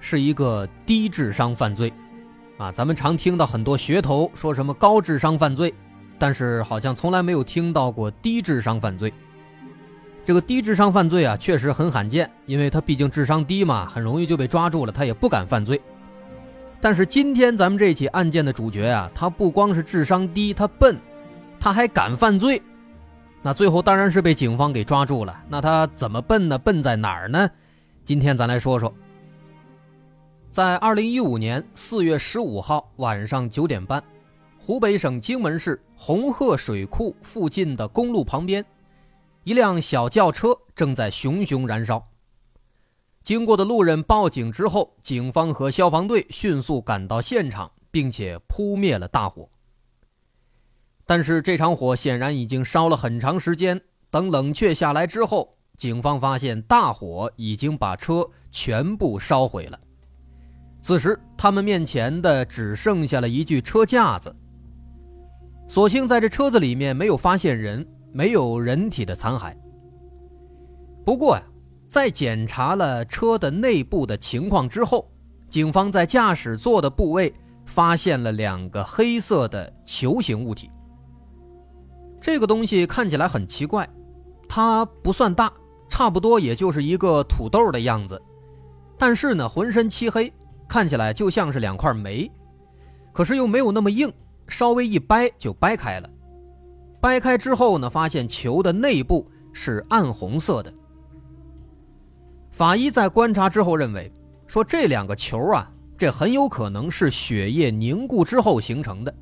是一个低智商犯罪，啊，咱们常听到很多噱头说什么高智商犯罪，但是好像从来没有听到过低智商犯罪。这个低智商犯罪啊，确实很罕见，因为他毕竟智商低嘛，很容易就被抓住了，他也不敢犯罪。但是今天咱们这起案件的主角啊，他不光是智商低，他笨，他还敢犯罪，那最后当然是被警方给抓住了。那他怎么笨呢？笨在哪儿呢？今天咱来说说，在二零一五年四月十五号晚上九点半，湖北省荆门市红鹤水库附近的公路旁边，一辆小轿车正在熊熊燃烧。经过的路人报警之后，警方和消防队迅速赶到现场，并且扑灭了大火。但是这场火显然已经烧了很长时间，等冷却下来之后。警方发现大火已经把车全部烧毁了。此时，他们面前的只剩下了一具车架子。所幸在这车子里面没有发现人，没有人体的残骸。不过呀，在检查了车的内部的情况之后，警方在驾驶座的部位发现了两个黑色的球形物体。这个东西看起来很奇怪，它不算大。差不多也就是一个土豆的样子，但是呢，浑身漆黑，看起来就像是两块煤，可是又没有那么硬，稍微一掰就掰开了。掰开之后呢，发现球的内部是暗红色的。法医在观察之后认为，说这两个球啊，这很有可能是血液凝固之后形成的。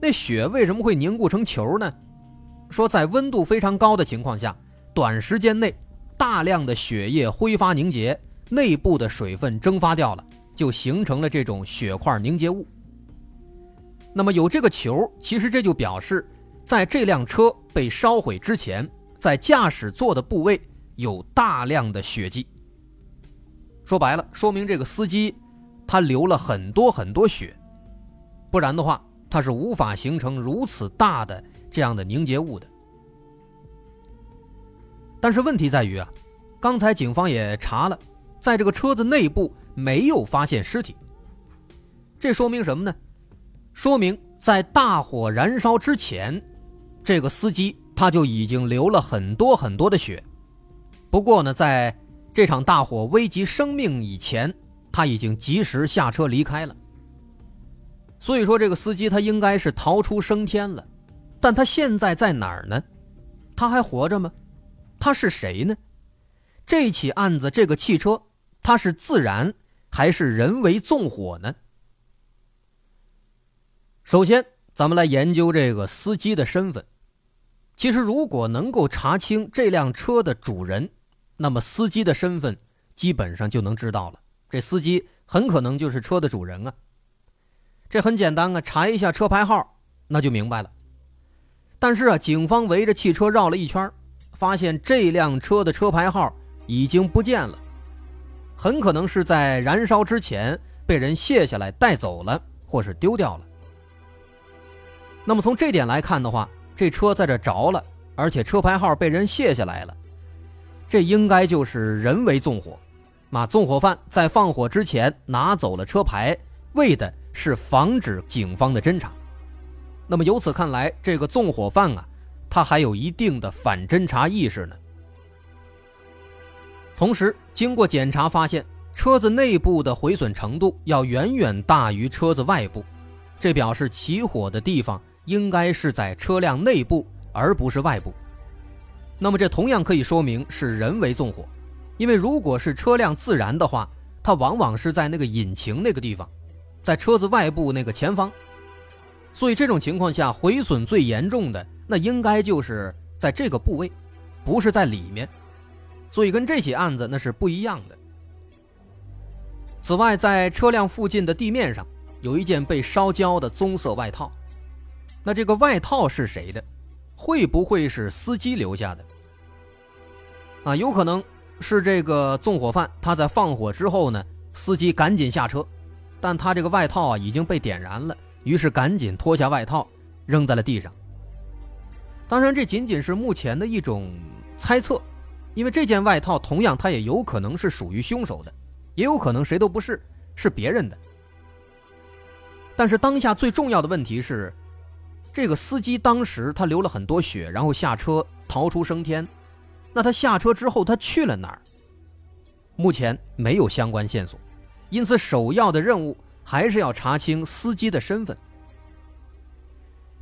那血为什么会凝固成球呢？说在温度非常高的情况下。短时间内，大量的血液挥发凝结，内部的水分蒸发掉了，就形成了这种血块凝结物。那么有这个球，其实这就表示，在这辆车被烧毁之前，在驾驶座的部位有大量的血迹。说白了，说明这个司机他流了很多很多血，不然的话，他是无法形成如此大的这样的凝结物的。但是问题在于啊，刚才警方也查了，在这个车子内部没有发现尸体。这说明什么呢？说明在大火燃烧之前，这个司机他就已经流了很多很多的血。不过呢，在这场大火危及生命以前，他已经及时下车离开了。所以说，这个司机他应该是逃出升天了。但他现在在哪儿呢？他还活着吗？他是谁呢？这起案子，这个汽车，它是自燃还是人为纵火呢？首先，咱们来研究这个司机的身份。其实，如果能够查清这辆车的主人，那么司机的身份基本上就能知道了。这司机很可能就是车的主人啊。这很简单啊，查一下车牌号，那就明白了。但是啊，警方围着汽车绕了一圈发现这辆车的车牌号已经不见了，很可能是在燃烧之前被人卸下来带走了，或是丢掉了。那么从这点来看的话，这车在这着了，而且车牌号被人卸下来了，这应该就是人为纵火。那纵火犯在放火之前拿走了车牌，为的是防止警方的侦查。那么由此看来，这个纵火犯啊。他还有一定的反侦查意识呢。同时，经过检查发现，车子内部的毁损程度要远远大于车子外部，这表示起火的地方应该是在车辆内部，而不是外部。那么，这同样可以说明是人为纵火，因为如果是车辆自燃的话，它往往是在那个引擎那个地方，在车子外部那个前方。所以这种情况下，毁损最严重的那应该就是在这个部位，不是在里面。所以跟这起案子那是不一样的。此外，在车辆附近的地面上有一件被烧焦的棕色外套。那这个外套是谁的？会不会是司机留下的？啊，有可能是这个纵火犯他在放火之后呢，司机赶紧下车，但他这个外套啊已经被点燃了，于是赶紧脱下外套扔在了地上。当然，这仅仅是目前的一种猜测，因为这件外套同样它也有可能是属于凶手的。也有可能谁都不是，是别人的。但是当下最重要的问题是，这个司机当时他流了很多血，然后下车逃出升天。那他下车之后他去了哪儿？目前没有相关线索，因此首要的任务还是要查清司机的身份。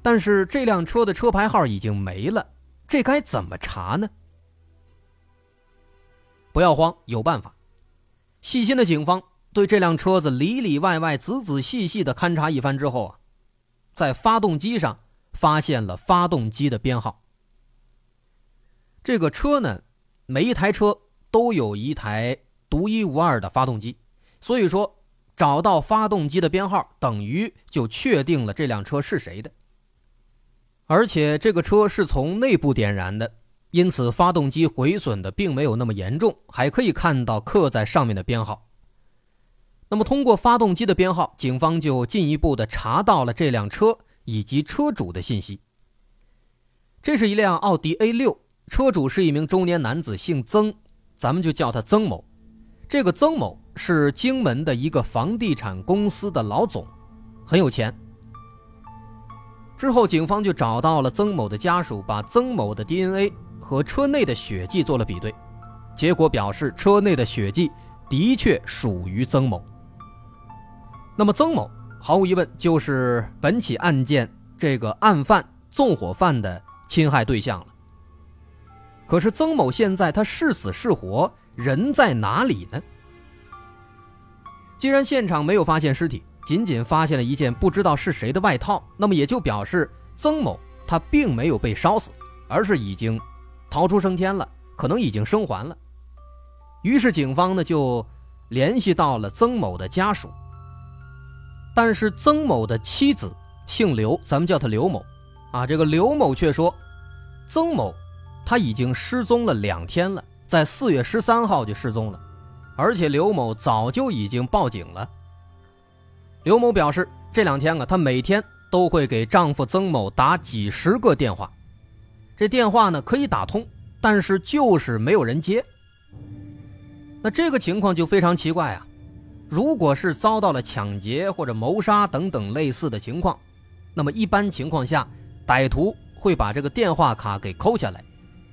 但是这辆车的车牌号已经没了，这该怎么查呢？不要慌，有办法。细心的警方对这辆车子里里外外仔仔细细的勘察一番之后啊，在发动机上发现了发动机的编号。这个车呢，每一台车都有一台独一无二的发动机，所以说找到发动机的编号，等于就确定了这辆车是谁的。而且这个车是从内部点燃的。因此，发动机毁损的并没有那么严重，还可以看到刻在上面的编号。那么，通过发动机的编号，警方就进一步的查到了这辆车以及车主的信息。这是一辆奥迪 A 六，车主是一名中年男子，姓曾，咱们就叫他曾某。这个曾某是荆门的一个房地产公司的老总，很有钱。之后，警方就找到了曾某的家属，把曾某的 DNA。和车内的血迹做了比对，结果表示车内的血迹的确属于曾某。那么曾某毫无疑问就是本起案件这个案犯纵火犯的侵害对象了。可是曾某现在他是死是活，人在哪里呢？既然现场没有发现尸体，仅仅发现了一件不知道是谁的外套，那么也就表示曾某他并没有被烧死，而是已经。逃出升天了，可能已经生还了。于是警方呢就联系到了曾某的家属，但是曾某的妻子姓刘，咱们叫他刘某，啊，这个刘某却说，曾某他已经失踪了两天了，在四月十三号就失踪了，而且刘某早就已经报警了。刘某表示，这两天啊，她每天都会给丈夫曾某打几十个电话。这电话呢可以打通，但是就是没有人接。那这个情况就非常奇怪啊！如果是遭到了抢劫或者谋杀等等类似的情况，那么一般情况下，歹徒会把这个电话卡给抠下来，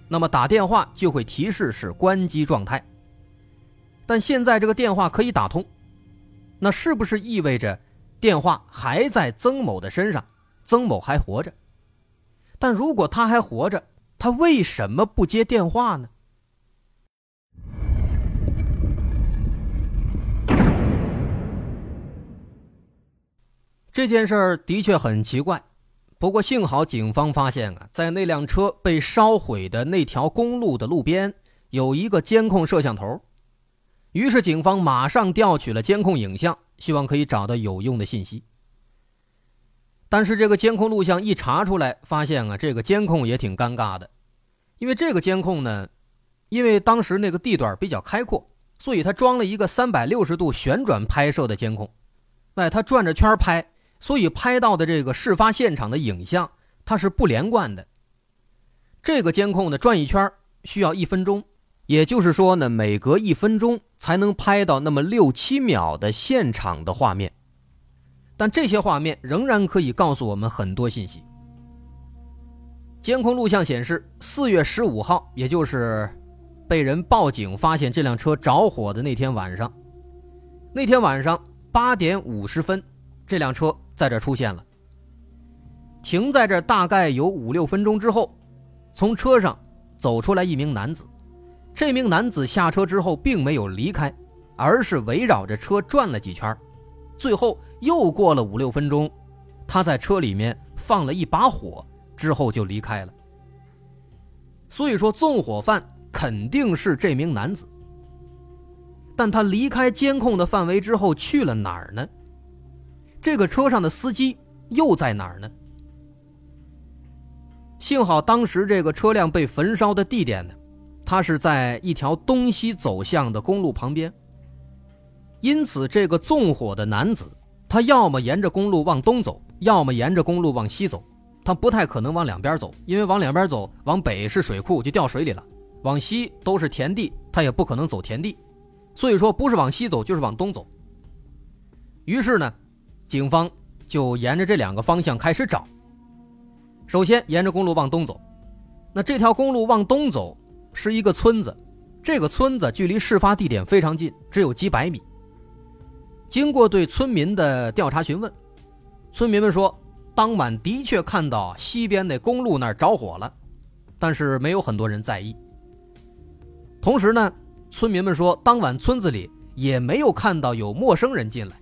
那么打电话就会提示是关机状态。但现在这个电话可以打通，那是不是意味着电话还在曾某的身上，曾某还活着？但如果他还活着，他为什么不接电话呢？这件事儿的确很奇怪，不过幸好警方发现啊，在那辆车被烧毁的那条公路的路边有一个监控摄像头，于是警方马上调取了监控影像，希望可以找到有用的信息。但是这个监控录像一查出来，发现啊，这个监控也挺尴尬的，因为这个监控呢，因为当时那个地段比较开阔，所以它装了一个三百六十度旋转拍摄的监控，哎，它转着圈拍，所以拍到的这个事发现场的影像它是不连贯的。这个监控呢转一圈需要一分钟，也就是说呢，每隔一分钟才能拍到那么六七秒的现场的画面。但这些画面仍然可以告诉我们很多信息。监控录像显示，四月十五号，也就是被人报警发现这辆车着火的那天晚上，那天晚上八点五十分，这辆车在这出现了。停在这大概有五六分钟之后，从车上走出来一名男子。这名男子下车之后并没有离开，而是围绕着车转了几圈，最后。又过了五六分钟，他在车里面放了一把火，之后就离开了。所以说，纵火犯肯定是这名男子。但他离开监控的范围之后去了哪儿呢？这个车上的司机又在哪儿呢？幸好当时这个车辆被焚烧的地点呢，它是在一条东西走向的公路旁边。因此，这个纵火的男子，他要么沿着公路往东走，要么沿着公路往西走，他不太可能往两边走，因为往两边走，往北是水库就掉水里了，往西都是田地，他也不可能走田地，所以说不是往西走就是往东走。于是呢，警方就沿着这两个方向开始找。首先沿着公路往东走，那这条公路往东走是一个村子，这个村子距离事发地点非常近，只有几百米。经过对村民的调查询问，村民们说，当晚的确看到西边那公路那儿着火了，但是没有很多人在意。同时呢，村民们说，当晚村子里也没有看到有陌生人进来。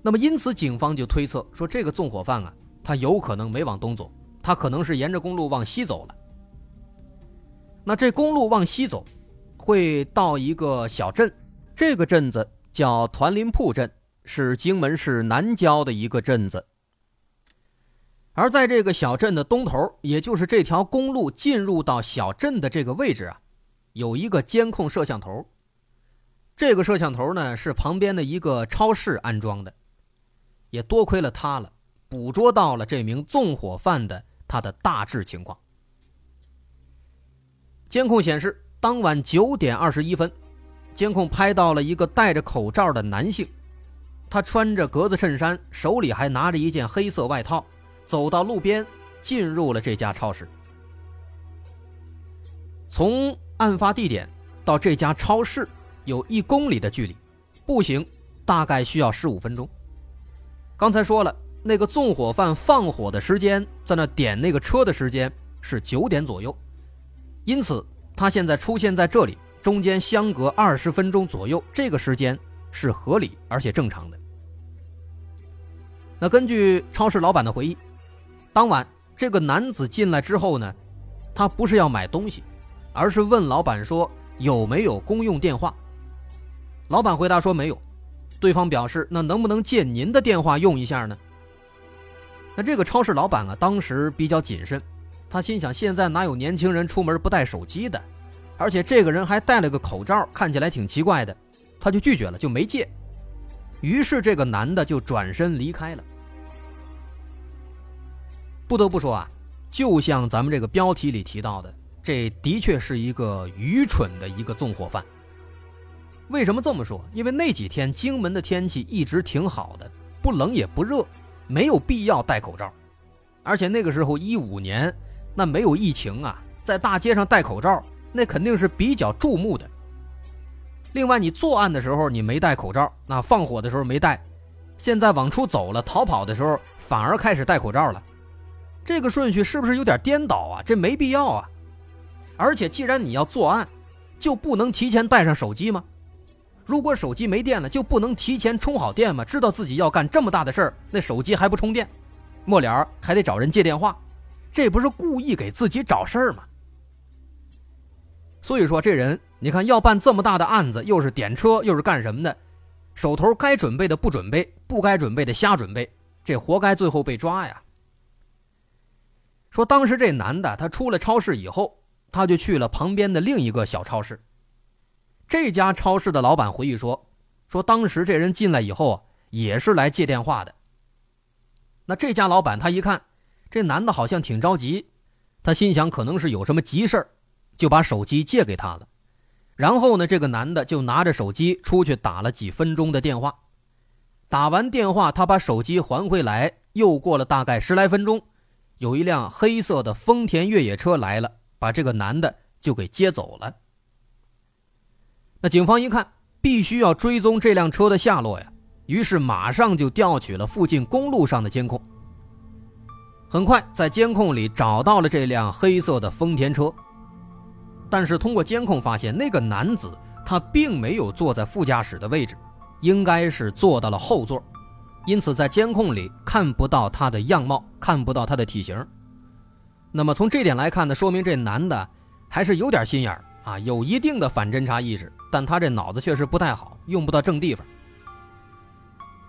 那么，因此警方就推测说，这个纵火犯啊，他有可能没往东走，他可能是沿着公路往西走了。那这公路往西走，会到一个小镇，这个镇子。叫团林铺镇，是荆门市南郊的一个镇子。而在这个小镇的东头，也就是这条公路进入到小镇的这个位置啊，有一个监控摄像头。这个摄像头呢，是旁边的一个超市安装的，也多亏了它了，捕捉到了这名纵火犯的他的大致情况。监控显示，当晚九点二十一分。监控拍到了一个戴着口罩的男性，他穿着格子衬衫，手里还拿着一件黑色外套，走到路边，进入了这家超市。从案发地点到这家超市有一公里的距离，步行大概需要十五分钟。刚才说了，那个纵火犯放火的时间，在那点那个车的时间是九点左右，因此他现在出现在这里。中间相隔二十分钟左右，这个时间是合理而且正常的。那根据超市老板的回忆，当晚这个男子进来之后呢，他不是要买东西，而是问老板说有没有公用电话。老板回答说没有，对方表示那能不能借您的电话用一下呢？那这个超市老板啊，当时比较谨慎，他心想现在哪有年轻人出门不带手机的？而且这个人还戴了个口罩，看起来挺奇怪的，他就拒绝了，就没借。于是这个男的就转身离开了。不得不说啊，就像咱们这个标题里提到的，这的确是一个愚蠢的一个纵火犯。为什么这么说？因为那几天荆门的天气一直挺好的，不冷也不热，没有必要戴口罩。而且那个时候一五年，那没有疫情啊，在大街上戴口罩。那肯定是比较注目的。另外，你作案的时候你没戴口罩，那放火的时候没戴，现在往出走了逃跑的时候反而开始戴口罩了，这个顺序是不是有点颠倒啊？这没必要啊！而且，既然你要作案，就不能提前带上手机吗？如果手机没电了，就不能提前充好电吗？知道自己要干这么大的事儿，那手机还不充电，末了还得找人借电话，这不是故意给自己找事儿吗？所以说，这人你看要办这么大的案子，又是点车，又是干什么的，手头该准备的不准备，不该准备的瞎准备，这活该最后被抓呀。说当时这男的他出了超市以后，他就去了旁边的另一个小超市。这家超市的老板回忆说，说当时这人进来以后啊，也是来借电话的。那这家老板他一看，这男的好像挺着急，他心想可能是有什么急事儿。就把手机借给他了，然后呢，这个男的就拿着手机出去打了几分钟的电话，打完电话，他把手机还回来，又过了大概十来分钟，有一辆黑色的丰田越野车来了，把这个男的就给接走了。那警方一看，必须要追踪这辆车的下落呀，于是马上就调取了附近公路上的监控，很快在监控里找到了这辆黑色的丰田车。但是通过监控发现，那个男子他并没有坐在副驾驶的位置，应该是坐到了后座，因此在监控里看不到他的样貌，看不到他的体型。那么从这点来看呢，说明这男的还是有点心眼儿啊，有一定的反侦查意识，但他这脑子确实不太好，用不到正地方。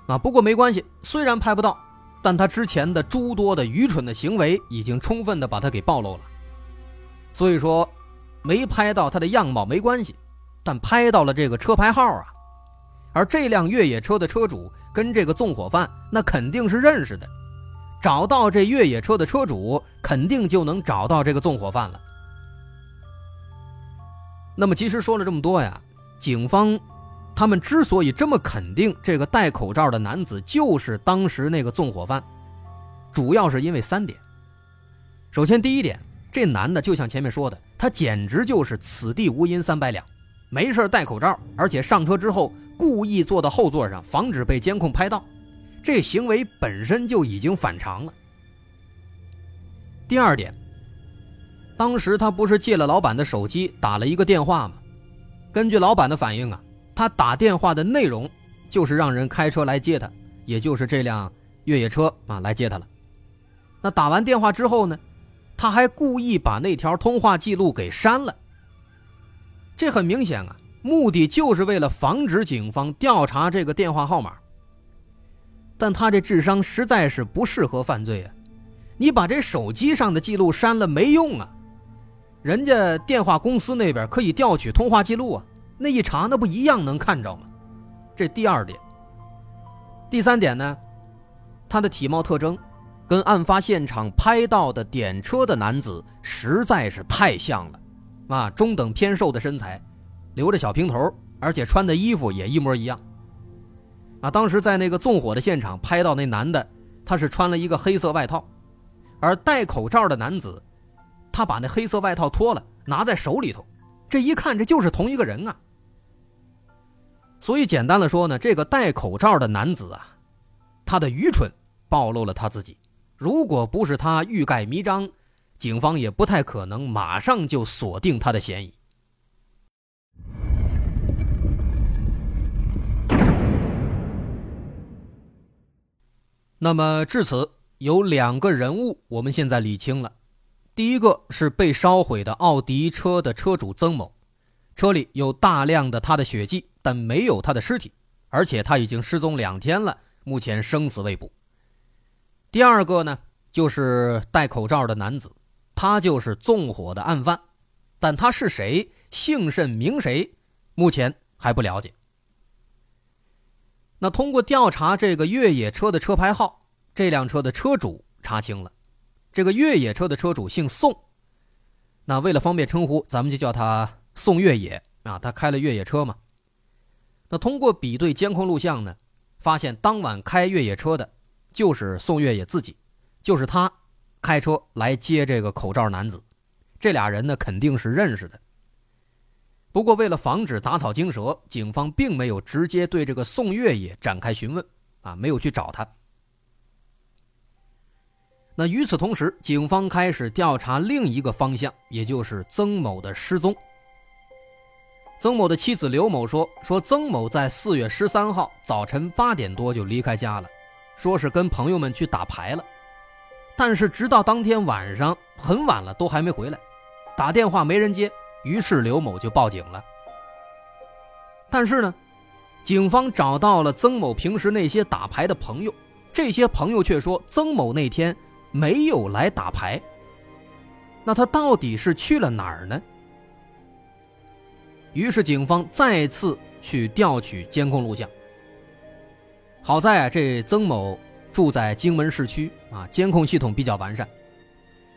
啊，不过没关系，虽然拍不到，但他之前的诸多的愚蠢的行为已经充分的把他给暴露了。所以说，没拍到他的样貌没关系，但拍到了这个车牌号啊，而这辆越野车的车主跟这个纵火犯那肯定是认识的，找到这越野车的车主，肯定就能找到这个纵火犯了。那么，其实说了这么多呀，警方他们之所以这么肯定这个戴口罩的男子就是当时那个纵火犯，主要是因为三点。首先，第一点。这男的就像前面说的，他简直就是此地无银三百两，没事戴口罩，而且上车之后故意坐到后座上，防止被监控拍到，这行为本身就已经反常了。第二点，当时他不是借了老板的手机打了一个电话吗？根据老板的反应啊，他打电话的内容就是让人开车来接他，也就是这辆越野车啊来接他了。那打完电话之后呢？他还故意把那条通话记录给删了，这很明显啊，目的就是为了防止警方调查这个电话号码。但他这智商实在是不适合犯罪啊！你把这手机上的记录删了没用啊，人家电话公司那边可以调取通话记录啊，那一查那不一样能看着吗？这第二点。第三点呢，他的体貌特征。跟案发现场拍到的点车的男子实在是太像了，啊，中等偏瘦的身材，留着小平头，而且穿的衣服也一模一样。啊，当时在那个纵火的现场拍到那男的，他是穿了一个黑色外套，而戴口罩的男子，他把那黑色外套脱了，拿在手里头，这一看这就是同一个人啊。所以简单的说呢，这个戴口罩的男子啊，他的愚蠢暴露了他自己。如果不是他欲盖弥彰，警方也不太可能马上就锁定他的嫌疑。那么至此，有两个人物，我们现在理清了。第一个是被烧毁的奥迪车的车主曾某，车里有大量的他的血迹，但没有他的尸体，而且他已经失踪两天了，目前生死未卜。第二个呢，就是戴口罩的男子，他就是纵火的案犯，但他是谁，姓甚名谁，目前还不了解。那通过调查这个越野车的车牌号，这辆车的车主查清了，这个越野车的车主姓宋，那为了方便称呼，咱们就叫他宋越野啊，他开了越野车嘛。那通过比对监控录像呢，发现当晚开越野车的。就是宋月野自己，就是他开车来接这个口罩男子，这俩人呢肯定是认识的。不过为了防止打草惊蛇，警方并没有直接对这个宋月野展开询问，啊，没有去找他。那与此同时，警方开始调查另一个方向，也就是曾某的失踪。曾某的妻子刘某说：“说曾某在四月十三号早晨八点多就离开家了。”说是跟朋友们去打牌了，但是直到当天晚上很晚了都还没回来，打电话没人接，于是刘某就报警了。但是呢，警方找到了曾某平时那些打牌的朋友，这些朋友却说曾某那天没有来打牌。那他到底是去了哪儿呢？于是警方再次去调取监控录像。好在啊，这曾某住在荆门市区啊，监控系统比较完善。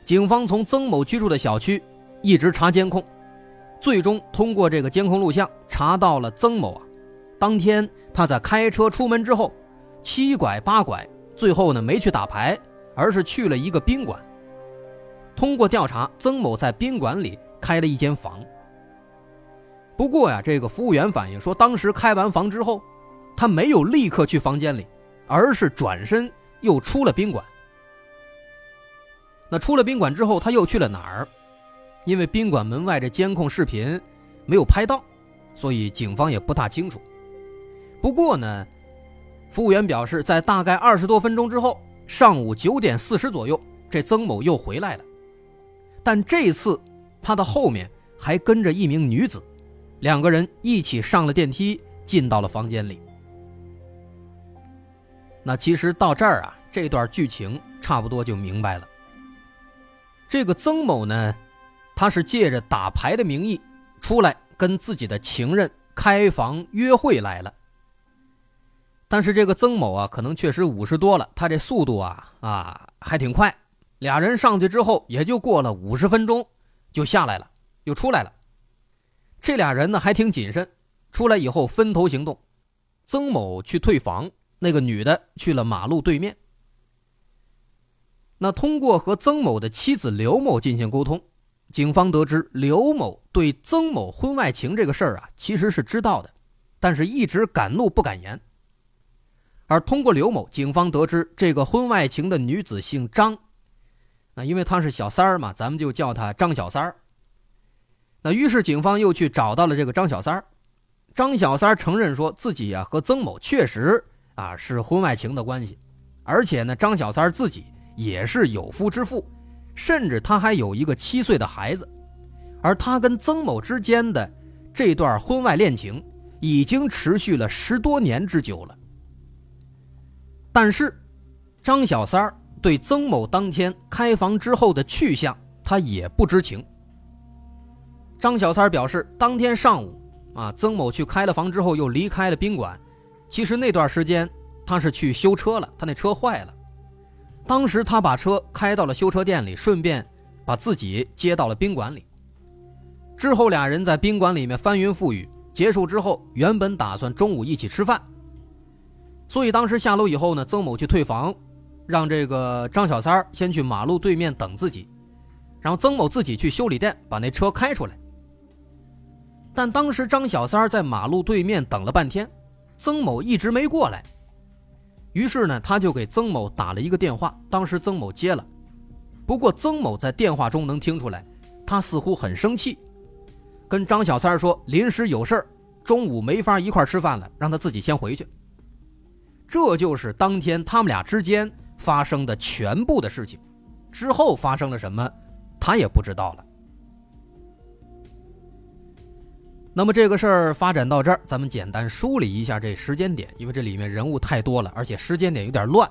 警方从曾某居住的小区一直查监控，最终通过这个监控录像查到了曾某啊，当天他在开车出门之后，七拐八拐，最后呢没去打牌，而是去了一个宾馆。通过调查，曾某在宾馆里开了一间房。不过呀，这个服务员反映说，当时开完房之后。他没有立刻去房间里，而是转身又出了宾馆。那出了宾馆之后，他又去了哪儿？因为宾馆门外这监控视频没有拍到，所以警方也不大清楚。不过呢，服务员表示，在大概二十多分钟之后，上午九点四十左右，这曾某又回来了。但这次他的后面还跟着一名女子，两个人一起上了电梯，进到了房间里。那其实到这儿啊，这段剧情差不多就明白了。这个曾某呢，他是借着打牌的名义出来跟自己的情人开房约会来了。但是这个曾某啊，可能确实五十多了，他这速度啊啊还挺快。俩人上去之后，也就过了五十分钟，就下来了，又出来了。这俩人呢还挺谨慎，出来以后分头行动。曾某去退房，那个女的去了马路对面。那通过和曾某的妻子刘某进行沟通，警方得知刘某对曾某婚外情这个事儿啊，其实是知道的，但是一直敢怒不敢言。而通过刘某，警方得知这个婚外情的女子姓张，那因为她是小三儿嘛，咱们就叫她张小三儿。那于是警方又去找到了这个张小三儿，张小三儿承认说自己啊和曾某确实啊是婚外情的关系，而且呢张小三自己也是有夫之妇，甚至他还有一个七岁的孩子，而他跟曾某之间的这段婚外恋情已经持续了十多年之久了。但是，张小三对曾某当天开房之后的去向，他也不知情。张小三表示，当天上午，啊，曾某去开了房之后又离开了宾馆。其实那段时间他是去修车了，他那车坏了。当时他把车开到了修车店里，顺便把自己接到了宾馆里。之后俩人在宾馆里面翻云覆雨，结束之后，原本打算中午一起吃饭。所以当时下楼以后呢，曾某去退房，让这个张小三先去马路对面等自己，然后曾某自己去修理店把那车开出来。但当时张小三在马路对面等了半天，曾某一直没过来。于是呢，他就给曾某打了一个电话，当时曾某接了，不过曾某在电话中能听出来，他似乎很生气，跟张小三说临时有事儿，中午没法一块吃饭了，让他自己先回去。这就是当天他们俩之间发生的全部的事情，之后发生了什么，他也不知道了。那么这个事儿发展到这儿，咱们简单梳理一下这时间点，因为这里面人物太多了，而且时间点有点乱。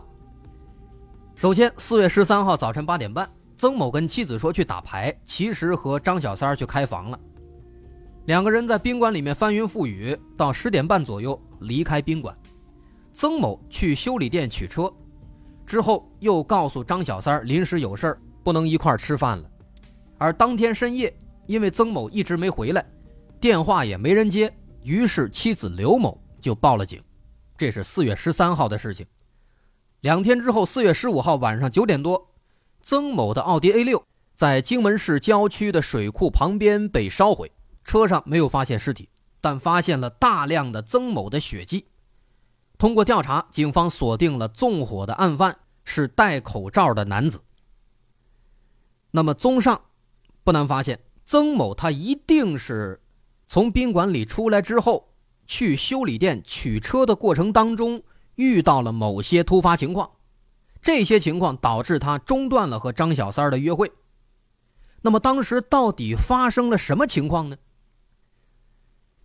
首先，四月十三号早晨八点半，曾某跟妻子说去打牌，其实和张小三去开房了。两个人在宾馆里面翻云覆雨，到十点半左右离开宾馆。曾某去修理店取车，之后又告诉张小三临时有事儿不能一块儿吃饭了。而当天深夜，因为曾某一直没回来，电话也没人接，于是妻子刘某就报了警。这是四月十三号的事情。两天之后，四月十五号晚上九点多，曾某的奥迪 A 六在荆门市郊区的水库旁边被烧毁，车上没有发现尸体，但发现了大量的曾某的血迹。通过调查，警方锁定了纵火的案犯是戴口罩的男子。那么，综上，不难发现，曾某他一定是从宾馆里出来之后，去修理店取车的过程当中遇到了某些突发情况，这些情况导致他中断了和张小三的约会。那么，当时到底发生了什么情况呢？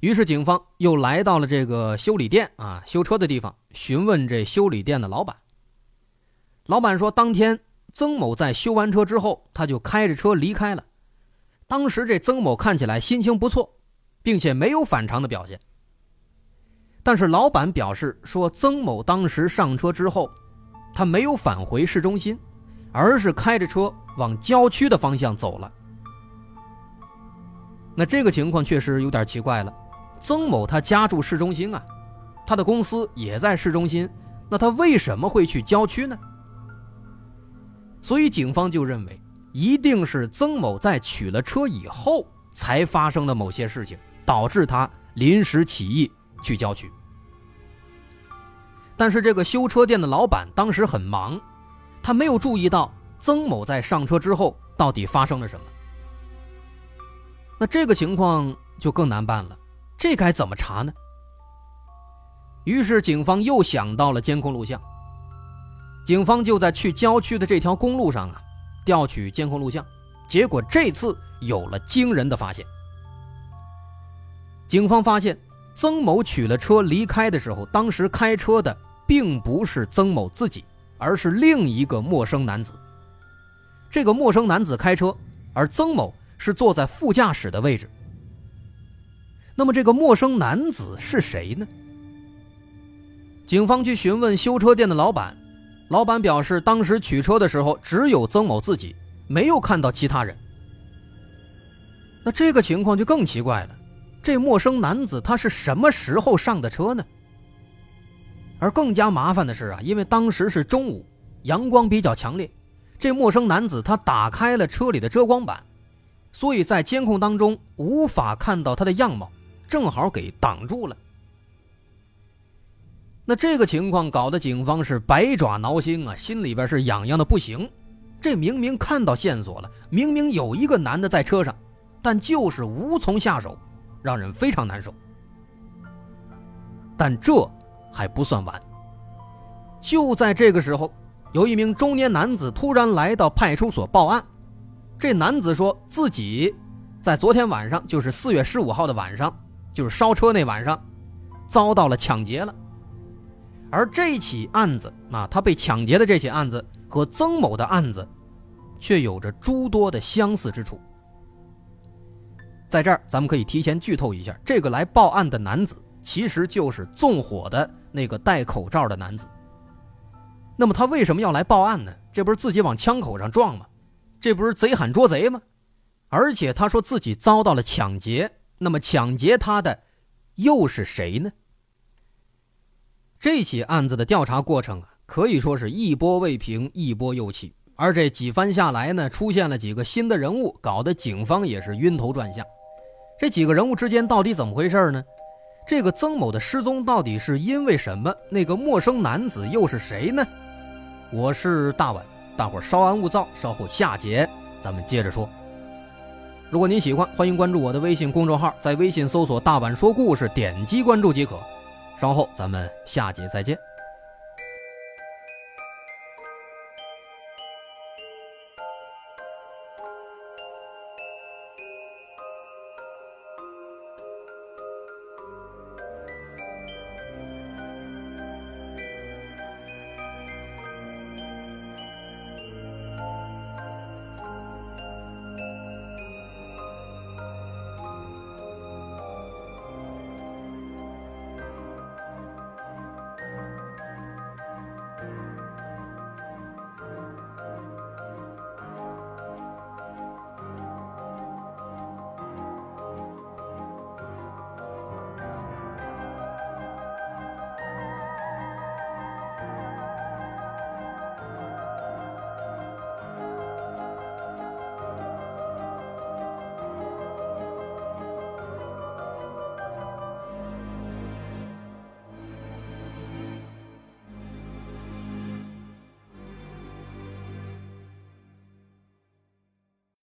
于是，警方又来到了这个修理店啊，修车的地方，询问这修理店的老板。老板说，当天曾某在修完车之后，他就开着车离开了。当时这曾某看起来心情不错，并且没有反常的表现。但是老板表示说，曾某当时上车之后，他没有返回市中心，而是开着车往郊区的方向走了。那这个情况确实有点奇怪了。曾某他家住市中心啊，他的公司也在市中心，那他为什么会去郊区呢？所以警方就认为，一定是曾某在取了车以后才发生了某些事情，导致他临时起意去郊区。但是这个修车店的老板当时很忙，他没有注意到曾某在上车之后到底发生了什么。那这个情况就更难办了。这该怎么查呢？于是警方又想到了监控录像。警方就在去郊区的这条公路上啊，调取监控录像，结果这次有了惊人的发现。警方发现曾某取了车离开的时候，当时开车的并不是曾某自己，而是另一个陌生男子。这个陌生男子开车，而曾某是坐在副驾驶的位置。那么这个陌生男子是谁呢？警方去询问修车店的老板，老板表示，当时取车的时候只有曾某自己，没有看到其他人。那这个情况就更奇怪了，这陌生男子他是什么时候上的车呢？而更加麻烦的是啊，因为当时是中午，阳光比较强烈，这陌生男子他打开了车里的遮光板，所以在监控当中无法看到他的样貌。正好给挡住了。那这个情况搞得警方是百爪挠心啊，心里边是痒痒的不行。这明明看到线索了，明明有一个男的在车上，但就是无从下手，让人非常难受。但这还不算完。就在这个时候，有一名中年男子突然来到派出所报案。这男子说自己在昨天晚上，就是四月十五号的晚上。就是烧车那晚上，遭到了抢劫了。而这起案子啊，他被抢劫的这起案子和曾某的案子，却有着诸多的相似之处。在这儿，咱们可以提前剧透一下，这个来报案的男子其实就是纵火的那个戴口罩的男子。那么他为什么要来报案呢？这不是自己往枪口上撞吗？这不是贼喊捉贼吗？而且他说自己遭到了抢劫。那么抢劫他的又是谁呢？这起案子的调查过程啊，可以说是一波未平，一波又起。而这几番下来呢，出现了几个新的人物，搞得警方也是晕头转向。这几个人物之间到底怎么回事呢？这个曾某的失踪到底是因为什么？那个陌生男子又是谁呢？我是大碗，大伙稍安勿躁，稍后下节咱们接着说。如果您喜欢，欢迎关注我的微信公众号，在微信搜索“大碗说故事”，点击关注即可。稍后咱们下节再见。